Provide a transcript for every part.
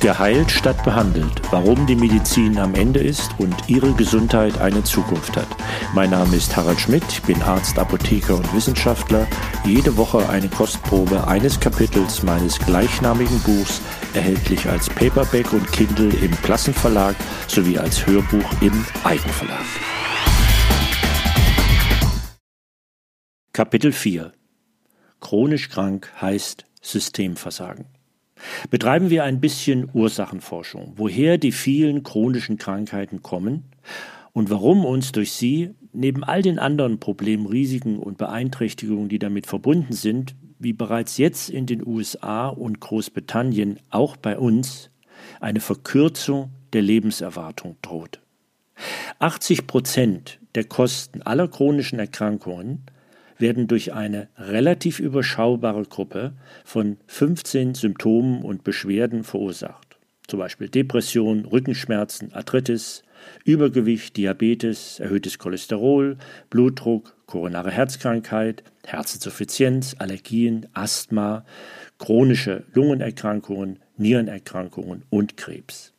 Geheilt statt behandelt. Warum die Medizin am Ende ist und Ihre Gesundheit eine Zukunft hat. Mein Name ist Harald Schmidt, ich bin Arzt, Apotheker und Wissenschaftler. Jede Woche eine Kostprobe eines Kapitels meines gleichnamigen Buchs, erhältlich als Paperback und Kindle im Klassenverlag sowie als Hörbuch im Eigenverlag. Kapitel 4 Chronisch krank heißt Systemversagen. Betreiben wir ein bisschen Ursachenforschung, woher die vielen chronischen Krankheiten kommen und warum uns durch sie neben all den anderen Problemen, Risiken und Beeinträchtigungen, die damit verbunden sind, wie bereits jetzt in den USA und Großbritannien auch bei uns, eine Verkürzung der Lebenserwartung droht. 80 Prozent der Kosten aller chronischen Erkrankungen werden durch eine relativ überschaubare Gruppe von 15 Symptomen und Beschwerden verursacht. Zum Beispiel Depression, Rückenschmerzen, Arthritis, Übergewicht, Diabetes, erhöhtes Cholesterol, Blutdruck, koronare Herzkrankheit, Herzinsuffizienz, Allergien, Asthma, chronische Lungenerkrankungen, Nierenerkrankungen und Krebs.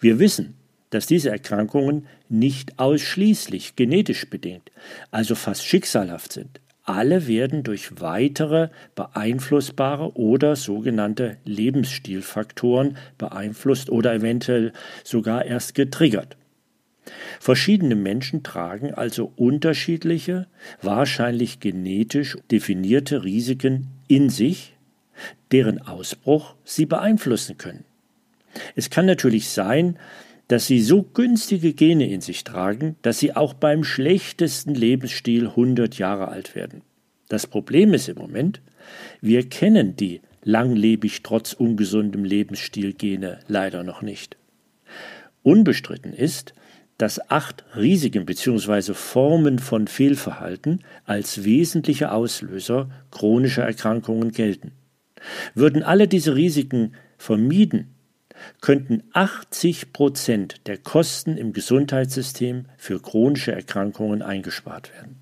Wir wissen, dass diese Erkrankungen nicht ausschließlich genetisch bedingt, also fast schicksalhaft sind alle werden durch weitere beeinflussbare oder sogenannte Lebensstilfaktoren beeinflusst oder eventuell sogar erst getriggert. Verschiedene Menschen tragen also unterschiedliche, wahrscheinlich genetisch definierte Risiken in sich, deren Ausbruch sie beeinflussen können. Es kann natürlich sein, dass sie so günstige Gene in sich tragen, dass sie auch beim schlechtesten Lebensstil 100 Jahre alt werden. Das Problem ist im Moment, wir kennen die langlebig trotz ungesundem Lebensstil Gene leider noch nicht. Unbestritten ist, dass acht Risiken bzw. Formen von Fehlverhalten als wesentliche Auslöser chronischer Erkrankungen gelten. Würden alle diese Risiken vermieden, könnten 80 Prozent der Kosten im Gesundheitssystem für chronische Erkrankungen eingespart werden.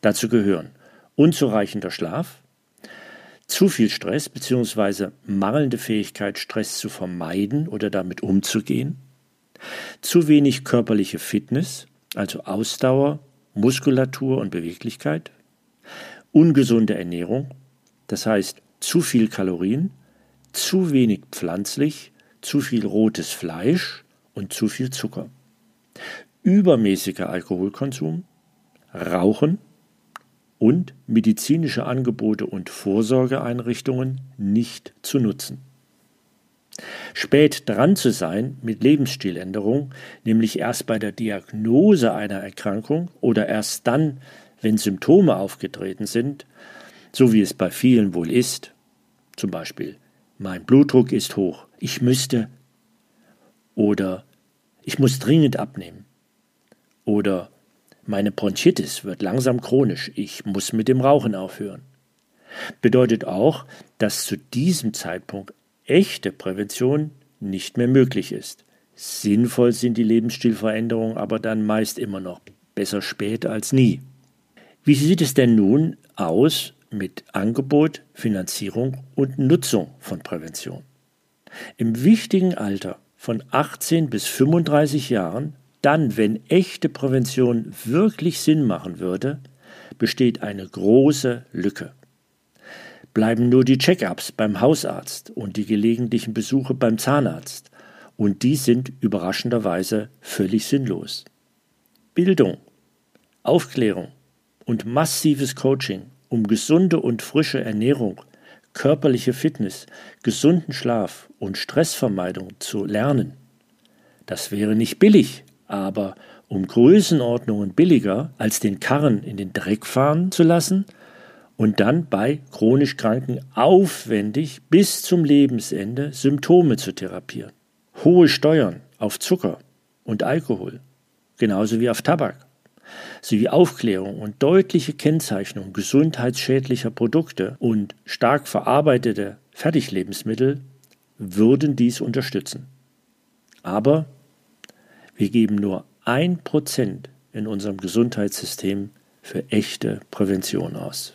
Dazu gehören unzureichender Schlaf, zu viel Stress bzw. mangelnde Fähigkeit, Stress zu vermeiden oder damit umzugehen, zu wenig körperliche Fitness, also Ausdauer, Muskulatur und Beweglichkeit, ungesunde Ernährung, das heißt zu viel Kalorien, zu wenig pflanzlich, zu viel rotes Fleisch und zu viel Zucker. Übermäßiger Alkoholkonsum, Rauchen und medizinische Angebote und Vorsorgeeinrichtungen nicht zu nutzen. Spät dran zu sein mit Lebensstiländerung, nämlich erst bei der Diagnose einer Erkrankung oder erst dann, wenn Symptome aufgetreten sind, so wie es bei vielen wohl ist, zum Beispiel mein Blutdruck ist hoch, ich müsste oder ich muss dringend abnehmen oder meine Bronchitis wird langsam chronisch, ich muss mit dem Rauchen aufhören. Bedeutet auch, dass zu diesem Zeitpunkt echte Prävention nicht mehr möglich ist. Sinnvoll sind die Lebensstilveränderungen aber dann meist immer noch besser spät als nie. Wie sieht es denn nun aus mit Angebot, Finanzierung und Nutzung von Prävention. Im wichtigen Alter von 18 bis 35 Jahren, dann, wenn echte Prävention wirklich Sinn machen würde, besteht eine große Lücke. Bleiben nur die Check-ups beim Hausarzt und die gelegentlichen Besuche beim Zahnarzt, und die sind überraschenderweise völlig sinnlos. Bildung, Aufklärung und massives Coaching um gesunde und frische Ernährung, körperliche Fitness, gesunden Schlaf und Stressvermeidung zu lernen. Das wäre nicht billig, aber um Größenordnungen billiger als den Karren in den Dreck fahren zu lassen und dann bei chronisch Kranken aufwendig bis zum Lebensende Symptome zu therapieren. Hohe Steuern auf Zucker und Alkohol, genauso wie auf Tabak sowie Aufklärung und deutliche Kennzeichnung gesundheitsschädlicher Produkte und stark verarbeitete Fertiglebensmittel würden dies unterstützen. Aber wir geben nur ein Prozent in unserem Gesundheitssystem für echte Prävention aus.